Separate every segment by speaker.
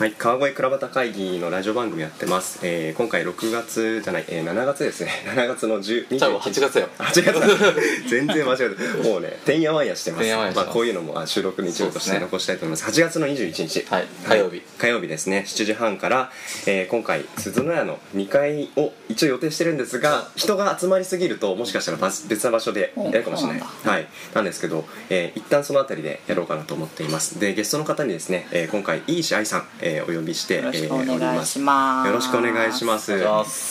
Speaker 1: はい、川越倉端会議のラジオ番組やってます、えー、今回6月じゃない、えー、7月ですね。7月の10 21
Speaker 2: 多分8月よ
Speaker 1: 8月 全然間違えて もうねてんやわんやしてます。
Speaker 2: ま
Speaker 1: あ、こういうのもあ収録日曜として残したいと思います。8月の21日。
Speaker 2: はい火曜日。
Speaker 1: 火曜日ですね。7時半から、えー今回鈴の屋の2階を一応予定してるんですが人が集まりすぎるともしかしたら別別な場所でやるかもしれない。はい、なんですけど、えー一旦その辺りでやろうかなと思っています。でゲストの方にですね、えー今回いいし愛さん、えーお呼びしてえーおり
Speaker 3: ます。
Speaker 1: よろしくお願いします。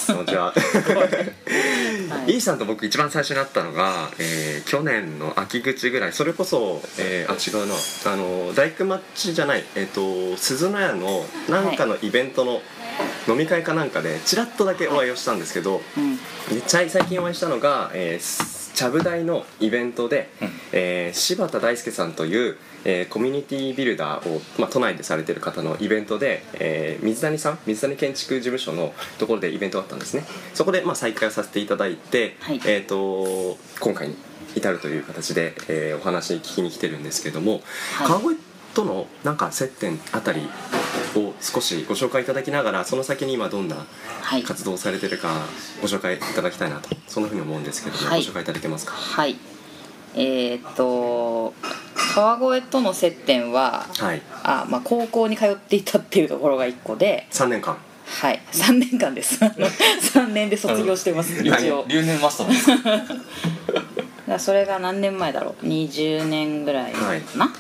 Speaker 1: こんにちは
Speaker 3: はい。
Speaker 1: イーさんと僕一番最初に会ったのが、えー去年の秋口ぐらい。それこそ、えーあ違うな。あの大工町じゃない、えー、と鈴の屋のなんかのイベントの飲み会かなんかでちらっとだけお会いをしたんですけど、
Speaker 3: うん。
Speaker 1: で最最近お会いしたのが、えーすちゃぶ台のイベントで、
Speaker 2: うん。
Speaker 1: えー柴田大輔さんという、えーコミュニティビルダーを、まあ、都内でされてる方のイベントで、えー水谷さん？水谷建築事務所のところでイベントがあったんですね。そこで、まあ、再会をさせていただいて、
Speaker 3: はい。
Speaker 1: えー、と今回に至るという形で、えーお話聞きに来てるんですけども、
Speaker 3: はい。
Speaker 1: 川越とのなんか接点あたりを少しご紹介いただきながらその先に今どんな
Speaker 3: はい。
Speaker 1: 活動をされてるかご紹介いただきたいなとそんなふうに思うんですけども、
Speaker 3: はい。
Speaker 1: ご紹介いただけますか？
Speaker 3: はい。えーっと川越との接点は
Speaker 1: はい。
Speaker 3: あ、まあ、高校に通っていたっていうところが1個で。
Speaker 1: 3年間。
Speaker 3: はい。3年間です。3年で卒業してます一応。
Speaker 2: 留年マスターです。
Speaker 3: それが何年前だろう。20年ぐらいかな、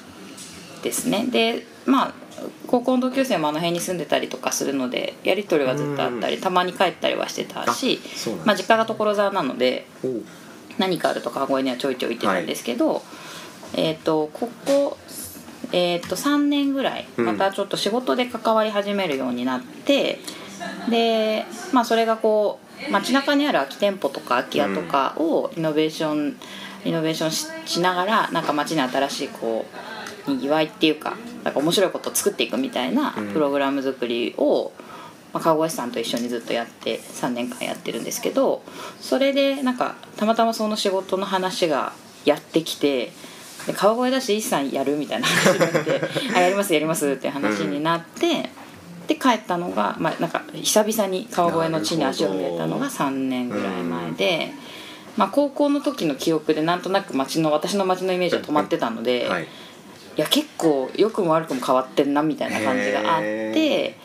Speaker 3: ですね。でまあ高校の同級生もあの辺に住んでたりとかするのでやり取りはずっとあったりたまに帰ったりはしてたしまあ、実家が所沢なので何かあると川越にはちょいちょい行ってたんですけど、えっ、とここえっ、と3年ぐらい
Speaker 1: うん
Speaker 3: またちょっと仕事で関わり始めるようになって、でまあそれがこう街中にある空き店舗とか空き家とかをイノベーション、イノベーションししながらなんか街に新しいこうにぎわいっていうかなんか面白いことを作っていくみたいな
Speaker 1: うん。
Speaker 3: プログラム作りを、まあ、川越さんと一緒にずっとやって3年間やってるんですけどそれでなんかたまたまその仕事の話がやってきてで川越だし一さんやるみたいな話になって「あやりますやります」って話になって、で帰ったのが、まあ、なんか久々に川越の地に足を入れたのが3年ぐらい前で。まあ、高校の時の記憶でなんとなく街の私の街のイメージは止まってたので、
Speaker 1: はい
Speaker 3: いや結構良くも悪くも変わってんなみたいな感じがあっ
Speaker 1: へ
Speaker 3: て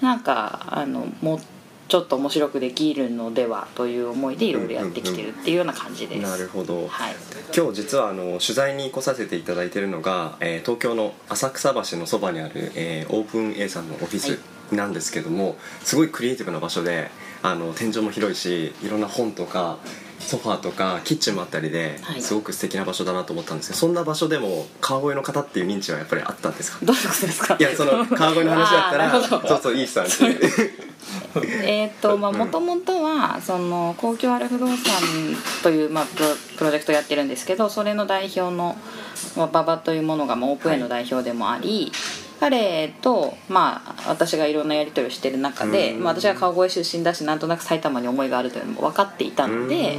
Speaker 3: なんかあのもうちょっと面白くできるのではという思いでいろいろやってきてるっていうような感じです。
Speaker 1: なるほど、
Speaker 3: はい、
Speaker 1: 今日実はあの取材に来させていただいているのが、えー東京の浅草橋のそばにある、えーオープン A さんのオフィスなんですけども、すごいクリエイティブな場所であの天井も広いしいろんな本とかソファーとかキッチンもあったりで、
Speaker 3: はい。
Speaker 1: すごく素敵な場所だなと思ったんですけどそんな場所でも川越の方っていう認知はやっぱりあったんですか？
Speaker 3: どういうことですか？
Speaker 1: いやその 川越の話だったら
Speaker 3: あーなるほど。
Speaker 1: そうそういいさんっていう
Speaker 3: えーっとまあもともとはその公共ある不動産という、まあ、プロプロジェクトやってるんですけどそれの代表のまあ馬場というものがまあオープン A の代表でもあり、彼と、まあ、私がいろんなやり取りをしてる中で、
Speaker 1: うん。
Speaker 3: まあ、私は川越出身だしなんとなく埼玉に思いがあるというのも分かっていたので、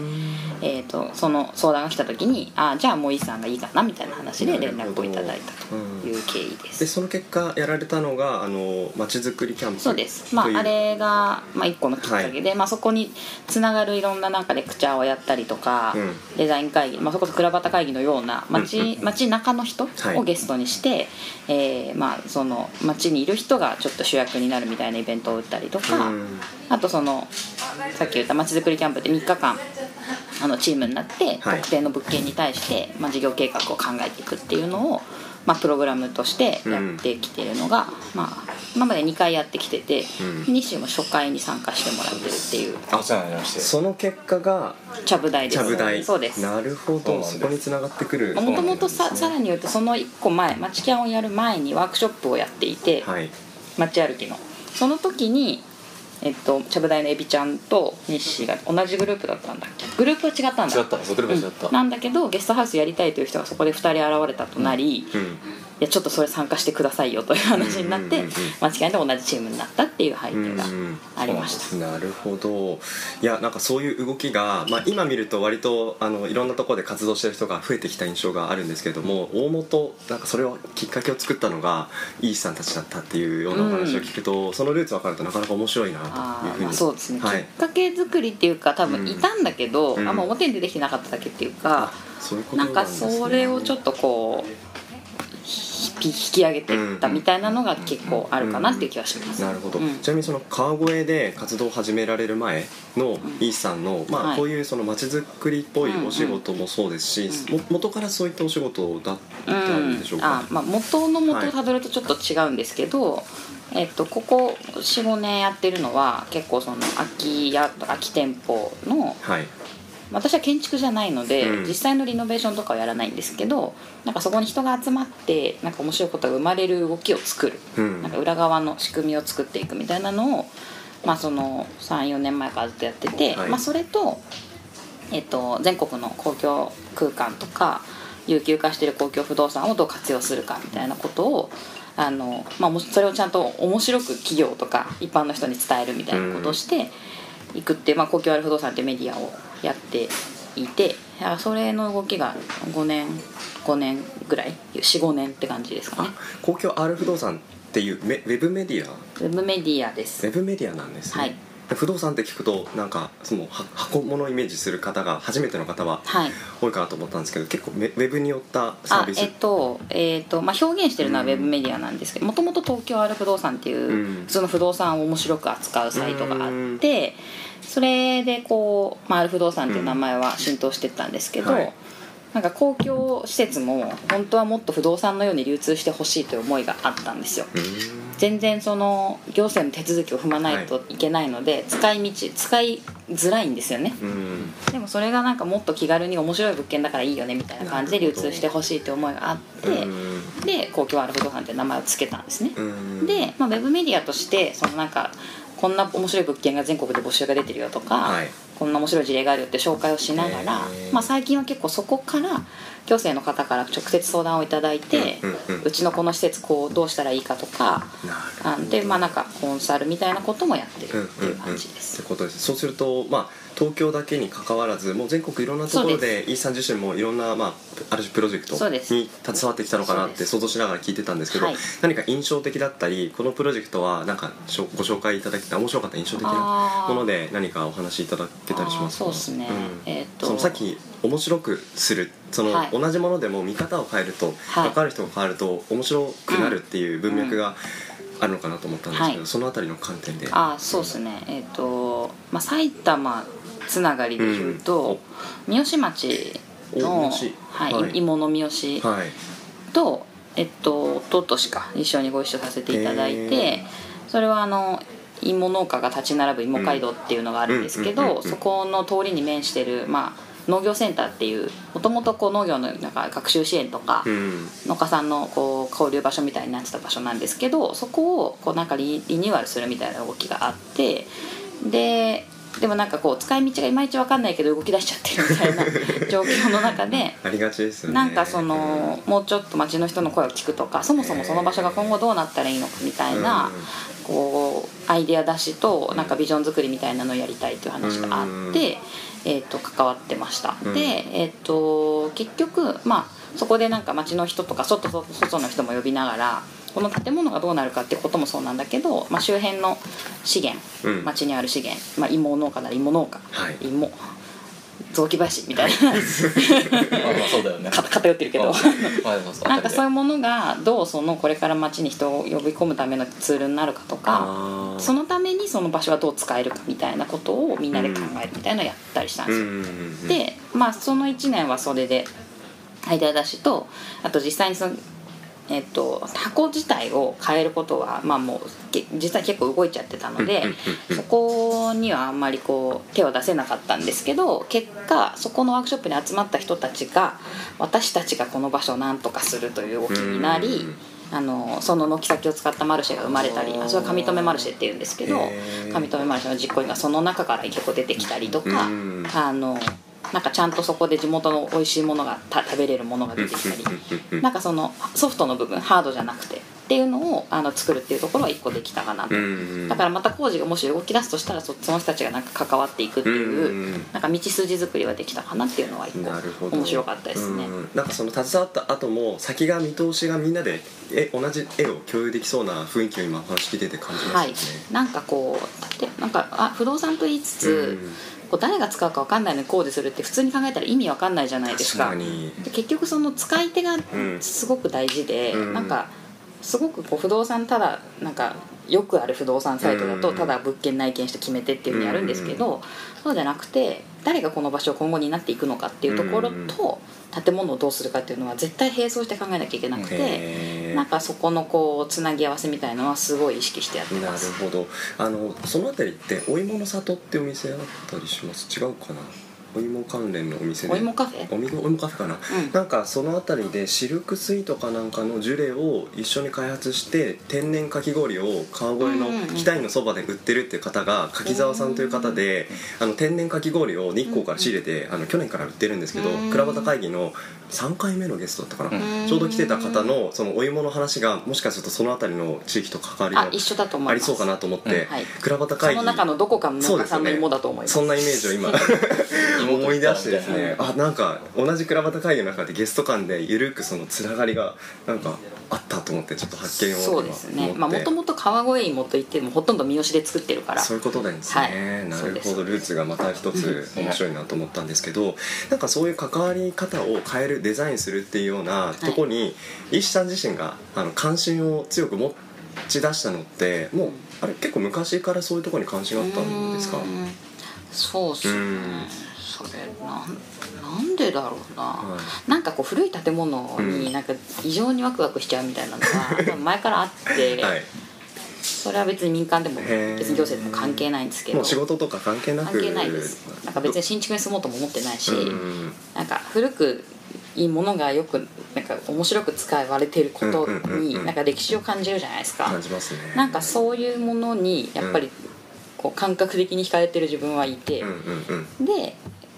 Speaker 3: えー、とその相談が来た時にあじゃあもういいさんがいいかなみたいな話で連絡をいただいたという経緯です。
Speaker 1: でその結果やられたのがあのまちづくりキャンプ
Speaker 3: そうです、まああれが、まあ、一個のきっかけで、まあ、そこにつながるいろんななんかレクチャーをやったりとか、
Speaker 1: うん。
Speaker 3: デザイン会議、まあ、それこそ倉端会議のような街,、
Speaker 1: うん。うん
Speaker 3: 街中の人
Speaker 1: はい。
Speaker 3: をゲストにして、えーまあ、その街にいる人がちょっと主役になるみたいなイベントを打ったりとか、
Speaker 1: うん。
Speaker 3: あとそのさっき言った街づくりキャンプで3日間あのチームになって
Speaker 1: はい。
Speaker 3: 特定の物件に対して、まあ、事業計画を考えていくっていうのを、まあ、プログラムとしてやってきてるのが、まあ、今まで2回やってきてて、
Speaker 1: うん。
Speaker 3: 西も初回に参加してもらってるっていう。
Speaker 2: お世話になりまして
Speaker 1: その結果が
Speaker 3: ちゃぶ台です。
Speaker 1: ちゃぶ台。
Speaker 3: そうです。
Speaker 1: なるほど。
Speaker 2: そ
Speaker 1: こに繋がってくる。
Speaker 3: もともとささらに言うとその1個前街キャンをやる前にワークショップをやっていて、
Speaker 1: はい。
Speaker 3: 街歩きの。その時にえっとちゃぶ台のエビちゃんと日誌が同じグループだったんだっけ？グループは違ったんだ。
Speaker 2: 違った。グループは違った。
Speaker 3: うん。なんだけどゲストハウスやりたいという人がそこで2人現れたとなり、
Speaker 1: うん
Speaker 3: やちょっとそれ参加してくださいよという話になって、
Speaker 1: うんうんうんうん。
Speaker 3: 間違いなく同じチームになったっていう背景がありました。
Speaker 1: なるほど。いやなんかそういう動きが、まあ、今見ると割とあのいろんなところで活動してる人が増えてきた印象があるんですけれども大元なんかそれをきっかけを作ったのがイースさんたちだったっていうようなお話を聞くと、そのルーツ分かるとなかなか面白いなというふうに。
Speaker 3: まあそうですね、
Speaker 1: はい。
Speaker 3: きっかけ作りっていうか多分いたんだけど、
Speaker 1: うん。
Speaker 3: あんま表に出てきてなかっただけっていうか、
Speaker 1: そういうこと
Speaker 3: なんかそれをちょっとこうひ引き上げていったみたいなのが結構あるかなっていう気がします。
Speaker 1: なるほど、
Speaker 3: うん
Speaker 1: ちなみにその川越で活動を始められる前のイースさんの、まあこういうそのまちづくりっぽいお仕事もそうですし、
Speaker 3: うん
Speaker 1: も元からそういったお仕事だった
Speaker 3: ん
Speaker 1: でしょうか、
Speaker 3: あまあ、元の元をたどるとちょっと違うんですけど、えっと、ここ45年やってるのは結構その空き家とか空き店舗の
Speaker 1: はい
Speaker 3: 私は建築じゃないので、
Speaker 1: うん。
Speaker 3: 実際のリノベーションとかはやらないんですけどなんかそこに人が集まってなんか面白いことが生まれる動きを作る、
Speaker 1: うん。
Speaker 3: なんか裏側の仕組みを作っていくみたいなのを、まあ、その34年前からずっとやってて、
Speaker 1: はい。
Speaker 3: まあ、それと、えっと、全国の公共空間とか有給化してる公共不動産をどう活用するかみたいなことをあの、まあ、それをちゃんと面白く企業とか一般の人に伝えるみたいなことをしていくっていう、まあ、公共 R 不動産っていうメディアをやっていていやそれの動きが5年5年ぐらい45年って感じですかね。
Speaker 1: 公共 R 不動産っていうメウェブメディア？
Speaker 3: ウェブメディアです。
Speaker 1: ウェブメディアなんですね、
Speaker 3: はい。
Speaker 1: 不動産って聞くとなんかそのは箱物をイメージする方が初めての方は
Speaker 3: はい。
Speaker 1: 多いかなと思ったんですけど結構メウェブによったサービス？
Speaker 3: あえっとえっとまあ、表現してるのはウェブメディアなんですけどもともと東京 R 不動産っていう、
Speaker 1: うん。
Speaker 3: 普通の不動産を面白く扱うサイトがあって、それでこう、まあ、ある不動産っていう名前は浸透してったんですけど、
Speaker 1: はい。
Speaker 3: なんか公共施設も本当はもっと不動産のように流通してほしいという思いがあったんですよ。全然その行政の手続きを踏まないといけないので、使い道使いづらいんですよね。
Speaker 1: うん。
Speaker 3: でもそれがなんかもっと気軽に面白い物件だからいいよねみたいな感じで流通してほしいって思いがあって
Speaker 1: うん。
Speaker 3: で公共ある不動産って名前を付けたんですね。
Speaker 1: うん。
Speaker 3: で、まあ、ウェブメディアとしてそのなんかこんな面白い物件が全国で募集が出てるよとか、
Speaker 1: はい。
Speaker 3: こんな面白い事例があるよって紹介をしながら、まあ、最近は結構そこから行政の方から直接相談をいただいて、
Speaker 1: うんうんうん
Speaker 3: ちのこの施設こうどうしたらいいかとか
Speaker 1: な
Speaker 3: でまあなんかコンサルみたいなこともやってるっていう
Speaker 1: うんうんうん。
Speaker 3: 感じです、
Speaker 1: ってことです。そうするとまあ東京だけに関わらずもう全国いろんなところでイースさん自身もいろんな、まあ、ある種プロジェクトに携わってきたのかなって想像しながら聞いてたんですけど、
Speaker 3: はい。
Speaker 1: 何か印象的だったりこのプロジェクトはなんかご紹介いただけた面白かった印象的なもので何かお話しいただけたりしますか？
Speaker 3: そうですね。
Speaker 1: うん。
Speaker 3: えーっと。
Speaker 1: そのさっき面白くするその、
Speaker 3: はい。
Speaker 1: 同じものでも見方を変えると、
Speaker 3: はい。
Speaker 1: 分かる人が変わると面白くなるっていう文脈があるのかなと思ったんですけど、
Speaker 3: はい。
Speaker 1: そのあたりの観点で。
Speaker 3: あそうですね。えっ、と、まあ、埼玉つながりで言うと、三好町のはい
Speaker 1: はい。
Speaker 3: 芋の三好
Speaker 1: はい。
Speaker 3: と、えっと一昨年か一緒にご一緒させていただい
Speaker 1: へ
Speaker 3: てそれはあの芋農家が立ち並ぶ芋街道っていうのがあるんですけどそこの通りに面してる、まあ、農業センターっていうもともと農業のなんか学習支援とか、
Speaker 1: うん。
Speaker 3: 農家さんのこう交流場所みたいになってた場所なんですけどそこをこうなんかリリニューアルするみたいな動きがあってででもなんかこう使い道がいまいち分かんないけど動き出しちゃってるみたいな状況の中で。
Speaker 1: ありがちですよね。
Speaker 3: なんかそのもうちょっと街の人の声を聞くとかそもそもその場所が今後どうなったらいいのかみたいな
Speaker 1: うん。
Speaker 3: こうアイデア出しとなんかビジョン作りみたいなのをやりたいという話があって、えー、と関わってました、
Speaker 1: うん。
Speaker 3: で、えー、と結局まあそこでなんか街の人とか外外外の人も呼びながらこの建物がどうなるかってこともそうなんだけど、まあ、周辺の資源、
Speaker 1: うん。
Speaker 3: 街にある資源、まあ、芋農家なら芋農家、
Speaker 1: はい。
Speaker 3: 芋雑木林みたいな。
Speaker 2: まあまあそうだよね。
Speaker 3: か偏ってるけど。なんかそういう
Speaker 2: う
Speaker 3: ものがどうそのこれから街に人を呼び込むためのツールになるかとかそのためにその場所はどう使えるかみたいなことをみんなで考えるみたいなのをやったりしたんですよ。
Speaker 1: うんうんうん
Speaker 3: でまあその1年はそれでアイデア出しとあと実際にその、えっと、箱自体を変えることはまあもうけ実際結構動いちゃってたのでそこにはあんまりこう手を出せなかったんですけど結果そこのワークショップに集まった人たちが私たちがこの場所を何とかするという動きになり
Speaker 1: うん。
Speaker 3: あのその軒先を使ったマルシェが生まれたりあそれは上留マルシェっていうんですけど上留マルシェの実行委員がその中から結構出てきたりとか
Speaker 1: うん。
Speaker 3: あのなんかちゃんとそこで地元の美味しいものがた食べれるものが出てきたり。なんかそのソフトの部分ハードじゃなくてっていうのをあの作るっていうところは一個できたかなと、
Speaker 1: うん
Speaker 3: だからまた工事がもし動き出すとしたらそその人たちがなんか関わっていくっていう、
Speaker 1: うん
Speaker 3: なんか道筋作りはできたかなっていうのは一個面白かったですね。
Speaker 1: うん。なんかその携わった後も先が見通しがみんなでえ同じ絵を共有できそうな雰囲気を今お話聞いてて感じま
Speaker 3: はい
Speaker 1: すよね、、
Speaker 3: なんかこうでなんかあ不動産と言いつつ、
Speaker 1: うん
Speaker 3: こう誰が使うか分かんないのに工事するって普通に考えたら意味分かんないじゃないですか。結局その使い手が
Speaker 1: ん。
Speaker 3: すごく大事で、
Speaker 1: うん。
Speaker 3: なんかすごくこう不動産ただなんかよくある不動産サイトだ
Speaker 1: うん。
Speaker 3: とただ物件内見して決めてっていうふうにやるんですけど、そうじゃなくて誰がこの場所を今後になっていくのかっていうところと建物をどうするかっていうのは絶対並走して考えなきゃいけなくて。なんかそこのこうつなぎ合わせみたいのはすごい意識してやって
Speaker 1: なる
Speaker 3: ます
Speaker 1: ほど。あのその辺りってお芋の里ってお店あったりします？違うかな？お芋関連のお店で。
Speaker 3: お芋カフェ？
Speaker 1: お芋お芋カフェかな、
Speaker 3: ん。
Speaker 1: なんかその辺りでシルクスイートかなんかのジュレを一緒に開発して天然かき氷を川越の北井のそばで売ってるっていう方が柿沢さんという方であの天然かき氷を日光から仕入れてあの去年から売ってるんですけど
Speaker 3: うん。
Speaker 1: 倉端会議の3回目のゲストだったかな。
Speaker 3: うん。
Speaker 1: ちょうど来てた方のそのお芋の話がもしかするとその辺りの地域と関わりが
Speaker 3: あ
Speaker 1: りそうかなと思って、
Speaker 3: はい。
Speaker 1: 倉端
Speaker 3: そ
Speaker 1: 会議。
Speaker 3: の中のどこかの
Speaker 1: そうですよね
Speaker 3: 農家さんの芋だと思います。
Speaker 1: そんなイメージを今 思い出してですねあなんか同じ倉端会議の中でゲスト間でゆるくそのつながりがなんかあったと思ってちょっと発見を。
Speaker 3: そうですね。まあもともと川越芋といってもほとんど三好で作ってるから。
Speaker 1: そういうことなんですね、
Speaker 3: はい。
Speaker 1: なるほど。ルーツがまた一つ面白いなと思ったんですけどなんかそういう関わり方を変えるデザインするっていうようなとこに、石さん自身があの関心を強く持ち出したのってもうあれ結構昔からそういうところに関心があったんですか？
Speaker 3: そうっすね。
Speaker 1: うん
Speaker 3: それなんなんでだろうな、
Speaker 1: は
Speaker 3: なんかこう古い建物になんか異常にワクワクしちゃうみたいなのが 前からあって、
Speaker 1: はい。
Speaker 3: それは別に民間でも別に行政でも関係ないんですけど。
Speaker 1: 仕事とか関係なく。
Speaker 3: 関係ないです。なんか別に新築に住もうとも思ってないし、
Speaker 1: うん。
Speaker 3: なんか古くいいものがよくなんか面白く使われてることになんか歴史を感じるじゃないですか。
Speaker 1: 感じますね。
Speaker 3: なんかそういうものにやっぱりこう感覚的に惹かれてる自分はいて、で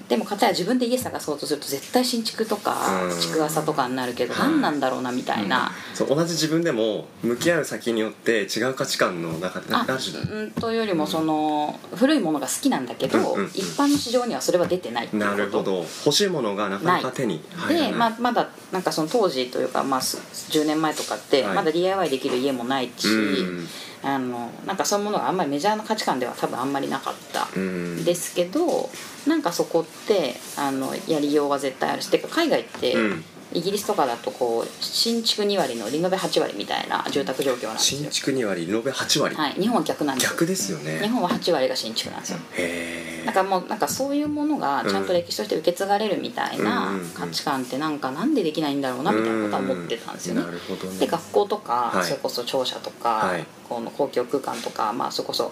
Speaker 3: でも片や自分で家探そうとすると絶対新築とか
Speaker 1: うん。
Speaker 3: 築浅とかになるけど
Speaker 1: はい。
Speaker 3: 何なんだろうなみたいな、
Speaker 1: そう同じ自分でも向き合う先によって違う価値観の中で
Speaker 3: あ
Speaker 1: ある
Speaker 3: というよりもその古いものが好きなんだけど、
Speaker 1: うんうんうん。
Speaker 3: 一般の市場にはそれは出てないっていう
Speaker 1: なるほど。欲しいものがなかなか手に入らない。
Speaker 3: で、まあ、まだなんかその当時というか、まあ、す10年前とかって
Speaker 1: はい。
Speaker 3: まだ DIY できる家もないし、
Speaker 1: うん
Speaker 3: あのなんかそういうものがあんまりメジャーな価値観では多分あんまりなかった
Speaker 1: うん。
Speaker 3: ですけどなんかそこってあのやりようは絶対あるしてか海外って、
Speaker 1: うん
Speaker 3: イギリスとかだとこう新築2割のリノベ8割みたいな住宅状況なんですよ、
Speaker 1: 新築2割リノベ8割、
Speaker 3: はい、日本は逆なんですよ。
Speaker 1: 逆ですよね。
Speaker 3: 日本は8割が新築なんですよ。
Speaker 1: へえ
Speaker 3: だからもうなんかそういうものがちゃんと歴史として受け継がれるみたいな
Speaker 1: うんうんうん。
Speaker 3: 価値観ってなんかなんでできないんだろうなみたいなことは思ってたんですよね。
Speaker 1: な。るほどね。
Speaker 3: で学校とか、
Speaker 1: はい。
Speaker 3: それこそ庁舎とか、
Speaker 1: はい。
Speaker 3: この公共空間とか、まあ、それこそ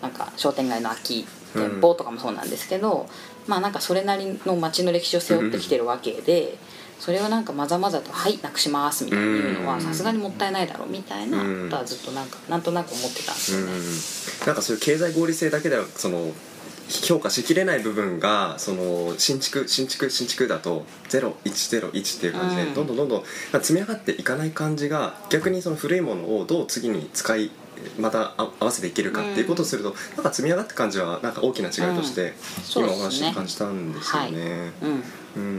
Speaker 3: なんか商店街の空き店舗とかもそうなんですけど、まあなんかそれなりの街の歴史を背負ってきてるわけで。それをなんかまざまざと「はいなくします」みたいに言うの
Speaker 1: うん。
Speaker 3: はさすがにもったいないだろうみたいなことはずっとなんかなんとなく思ってたんですよね。
Speaker 1: うん。なんかそういう経済合理性だけではその評価しきれない部分がその新築新築新築だと0101っていう感じで、
Speaker 3: うん。
Speaker 1: どんどんどんどん積み上がっていかない感じが逆にその古いものをどう次に使いまたあ合わせていけるかっていうことをすると、なんか積み上がった感じはなんか大きな違いとして、
Speaker 3: そう
Speaker 1: 今お話で感じたんですよね。
Speaker 3: うん。
Speaker 1: うん、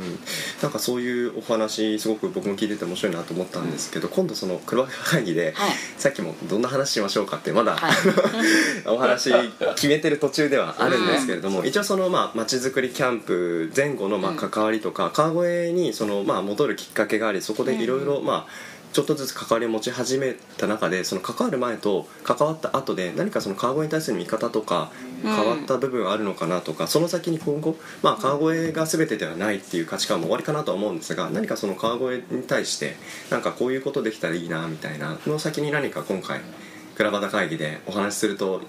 Speaker 1: なんかそういうお話すごく僕も聞いてて面白いなと思ったんですけど、今度その黒会議で、
Speaker 3: はい。
Speaker 1: さっきもどんな話しましょうかってまだ、
Speaker 3: はい。
Speaker 1: お話決めてる途中ではあるんですけれども、一応そのまあ街づくりキャンプ前後のまあ
Speaker 3: うん。
Speaker 1: 関わりとか、川越にそのまあ戻るきっかけがありそこでいろいろまあちょっとずつ関わりを持ち始めた中でその関わる前と関わった後で何かその川越に対する見方とか
Speaker 3: うん。
Speaker 1: 変わった部分はあるのかなとか、その先に今後、まあ、川越が全てではないっていう価値観も終わりかなとは思うんですが何かその川越に対してなんかこういうことできたらいいなみたいなの先に何か今回倉端会議でお話しすると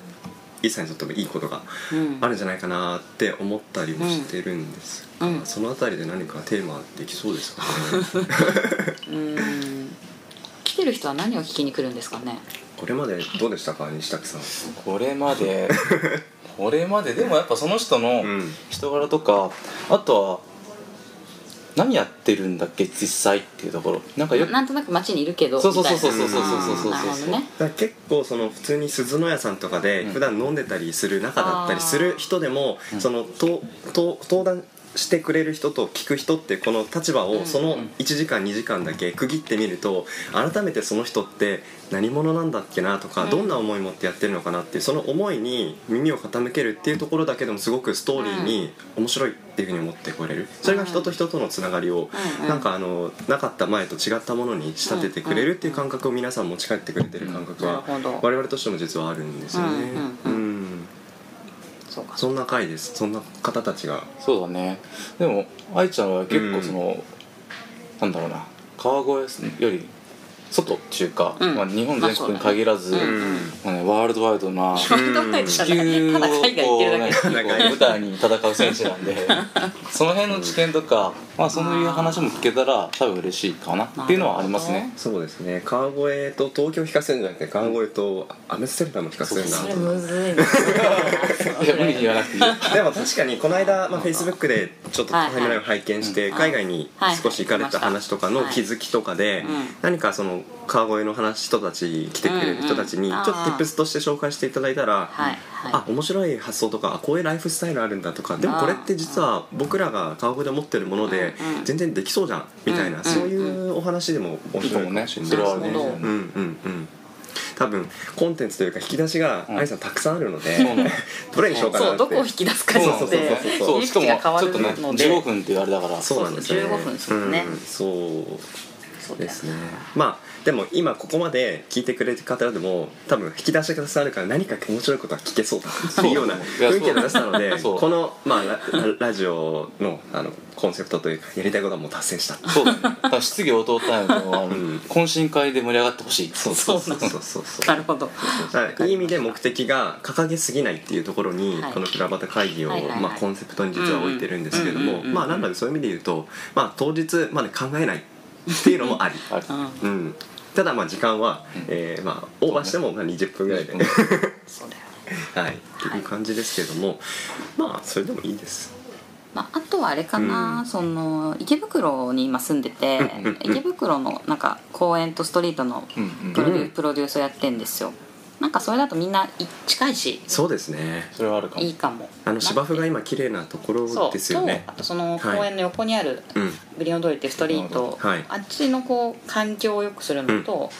Speaker 1: 一切にとってもいいことが
Speaker 3: うん。
Speaker 1: あるんじゃないかなって思ったりもしてるんですが、
Speaker 3: うん。
Speaker 1: そのあたりで何かテーマできそうですかね。
Speaker 3: うん来てる人は何を聞きに来るんですかね？
Speaker 1: これまでどうでしたか西拓さん。
Speaker 2: これまで これまで？でもやっぱその人の
Speaker 1: うん。
Speaker 2: 人柄とか、あとは何やってるんだっけ実際っていうところ。なんかよく
Speaker 3: なんとなく街にいるけど
Speaker 2: そうそうそうそうそうそうそう。そう
Speaker 3: ね。
Speaker 1: 結構その普通に鈴の屋さんとかで
Speaker 2: うん。
Speaker 1: 普段飲んでたりする仲だったりする人でも、
Speaker 2: うん。
Speaker 1: そのとと登壇してくれる人と聞く人ってこの立場をその1時間2時間だけ区切ってみると改めてその人って何者なんだっけなとか、
Speaker 3: うん。
Speaker 1: どんな思い持ってやってるのかなっていうその思いに耳を傾けるっていうところだけでもすごくストーリーに面白いっていうふうに思ってこれる。それが人と人とのつながりをなんかあのなかった前と違ったものに仕立ててくれるっていう感覚を皆さん持ち帰ってくれてる感覚は我々としても実はあるんですよね
Speaker 3: そうか。
Speaker 1: そんな回です。そんな方たちが。
Speaker 2: そうだね。でも愛ちゃんは結構その、なんだろうな。川越より外っていうか、
Speaker 3: うん。
Speaker 2: まあ、日本全国に限らず、
Speaker 3: まあね。
Speaker 2: まあね、ワールドワイドな地球をこうねこう舞台に戦う選手なんで。その辺の知見とか、まあ、そういう話も聞けたら多分嬉しいかな。っていうのはありますね。
Speaker 1: そうですね。川越と東京引かせるんじゃなくて川越とアムステルダム引かせるんだ。
Speaker 3: それむずいな
Speaker 2: いや無理に言わなくていい
Speaker 1: でも確かにこの間、まあ、Facebook でちょっとタイムラインを拝見して、
Speaker 3: はい。はい。
Speaker 1: 海外に少し行かれた話とかの
Speaker 3: はい
Speaker 1: 気づきとかで、
Speaker 3: うん
Speaker 1: 何かその川越の話人たち来てくれる人たちにちょっと Tips として紹介していただいたら、
Speaker 3: はいはい。
Speaker 1: あ面白い発想とかあこういうライフスタイルあるんだとかでもこれって実は僕らが川越で持ってるもので全然できそうじゃんみたいな、
Speaker 3: うん
Speaker 1: そういうお話でも面白いかもし。れないですね。
Speaker 2: それはあるね。
Speaker 3: なるほど。
Speaker 1: うんうんうん。多分コンテンツというか引き出しが
Speaker 2: うん。
Speaker 1: 愛さんたくさんあるので、どれにしようかなって。
Speaker 3: そうどこを引き出すかによって
Speaker 1: そうそうそうそう
Speaker 2: そう。しかも
Speaker 3: 切り口が変わる
Speaker 2: ちょっとね
Speaker 3: ので
Speaker 2: 15分っていうあれだから。
Speaker 1: そうなんですね。
Speaker 3: そうそう15分するね。
Speaker 1: うんそう
Speaker 3: そうだよ
Speaker 1: ですね。まあでも今ここまで聞いてくれる方でも多分引き出しがたくさんあるから何か面白いことは聞けそうだっていうような 雰囲気が出したのでこの、まあ、ララジオのあのコンセプトというかやりたいことはもう達成した。
Speaker 2: そうだね。だから質疑応答タイムの 懇親会で盛り上がってほしい。
Speaker 1: そうそうそう。そうそうそう
Speaker 3: なるほど。
Speaker 1: いい意味で目的が掲げすぎないっていうところに、
Speaker 3: はい。
Speaker 1: この倉端会議を、
Speaker 3: はいはいはい。
Speaker 1: まあ、コンセプトに実は置いてるんですけれども、まあなんかそういう意味で言うと、まあ、当日まで考えないっていうのもあり、
Speaker 3: うん、
Speaker 1: ただまあ時間は、えーまあ、オーバーしてもまあ20分ぐらいで、
Speaker 2: うん
Speaker 1: はい。っていう感じですけれども、まあそれでもいいです。
Speaker 3: まあ、あとはあれかな、
Speaker 1: うん。
Speaker 3: その池袋に今住んでて池袋のなんか公園とストリートのプロデュースをやってんですよなんかそれだとみんない近いし
Speaker 1: そうですね。
Speaker 2: それはあるかも。
Speaker 3: いいかも。
Speaker 1: あの芝生が
Speaker 3: 今
Speaker 1: 今綺麗なところ
Speaker 3: そう
Speaker 1: ですよね。
Speaker 3: とあとその
Speaker 1: はい
Speaker 3: 公園の横にある
Speaker 1: うん。
Speaker 3: グリーン通りっていうストリート、
Speaker 1: はい。
Speaker 3: あっちのこう環境を良くするのと、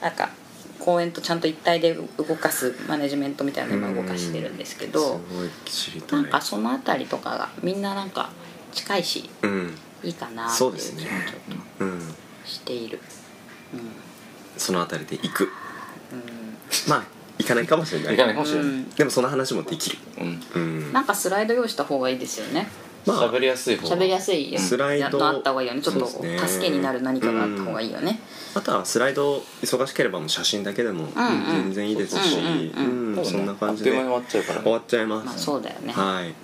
Speaker 3: なんか公園とちゃんと一体で動かすマネジメントみたいなのを今動かしてるんですけど、
Speaker 1: すごい知りた
Speaker 3: ないんかその辺りとかがみんななんか近いし
Speaker 1: うん。
Speaker 3: いいかなっていう気もちょ
Speaker 1: そうですね。
Speaker 3: っと
Speaker 1: うん。
Speaker 3: している。
Speaker 1: そのあたりで行く。
Speaker 3: うんうん
Speaker 1: まあ行かないかもしれない。
Speaker 2: いかないかもしれない、
Speaker 3: うん。
Speaker 1: でもその話もできる。
Speaker 2: うん。
Speaker 1: うん。
Speaker 3: なんかスライド用意した方がいいですよね。
Speaker 1: まあ
Speaker 2: 喋りやすい方。
Speaker 3: 喋りやすい
Speaker 1: スライド
Speaker 3: のあった方がいいよね。ちょっと
Speaker 1: そうですね。
Speaker 3: 助けになる何かがあった方がいいよね、
Speaker 1: あとはスライド忙しければもう写真だけでも
Speaker 3: うん
Speaker 1: 全然いいですし
Speaker 3: うんうん
Speaker 1: うんそんな感じで。
Speaker 2: あっという間に終わっちゃうから
Speaker 1: 終わっちゃいます。
Speaker 3: まあそうだよね、
Speaker 1: はい、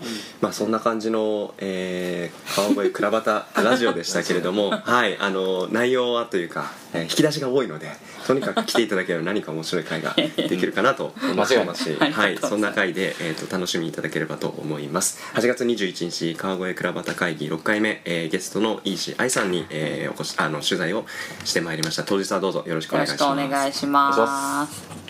Speaker 1: まあそんな感じの、えー、川越倉端ラジオでしたけれども はい。あの内容はというか、えー引き出しが多いのでとにかく来ていただければ何か面白い回が できるかなと思ってます。し、はい、そんな回で、えー、と楽しみいただければと思います。8月21日川越倉端会議6回目、えーゲストの飯石愛さんに、えーおこしあの取材をしてまいりました。当日はどうぞよろしくお願いし
Speaker 2: ます